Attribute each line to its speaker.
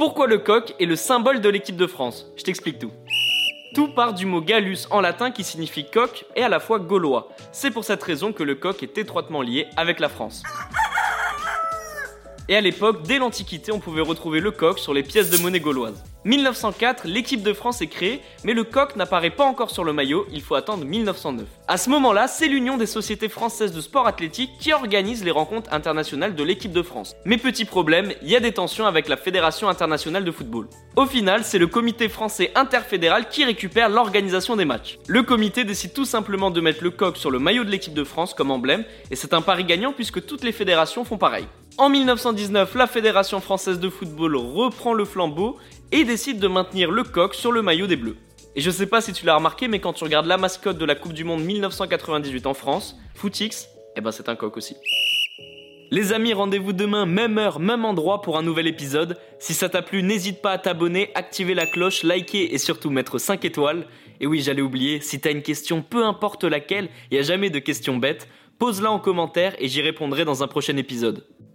Speaker 1: Pourquoi le coq est le symbole de l'équipe de France? Je t'explique tout. Tout part du mot gallus en latin qui signifie coq et à la fois gaulois. C'est pour cette raison que le coq est étroitement lié avec la France. Et à l'époque, dès l'Antiquité, on pouvait retrouver le coq sur les pièces de monnaie gauloises. 1904, l'équipe de France est créée, mais le coq n'apparaît pas encore sur le maillot, il faut attendre 1909. À ce moment-là, c'est l'Union des sociétés françaises de sport athlétique qui organise les rencontres internationales de l'équipe de France. Mais petit problème, il y a des tensions avec la Fédération internationale de football. Au final, c'est le comité français interfédéral qui récupère l'organisation des matchs. Le comité décide tout simplement de mettre le coq sur le maillot de l'équipe de France comme emblème, et c'est un pari gagnant puisque toutes les fédérations font pareil. En 1919, la Fédération française de football reprend le flambeau et décide de maintenir le coq sur le maillot des Bleus. Et je sais pas si tu l'as remarqué, mais quand tu regardes la mascotte de la Coupe du Monde 1998 en France, Footix, eh ben c'est un coq aussi. Les amis, rendez-vous demain, même heure, même endroit pour un nouvel épisode. Si ça t'a plu, n'hésite pas à t'abonner, activer la cloche, liker et surtout mettre 5 étoiles. Et oui, j'allais oublier, si t'as une question, peu importe laquelle, il a jamais de questions bêtes, pose-la en commentaire et j'y répondrai dans un prochain épisode.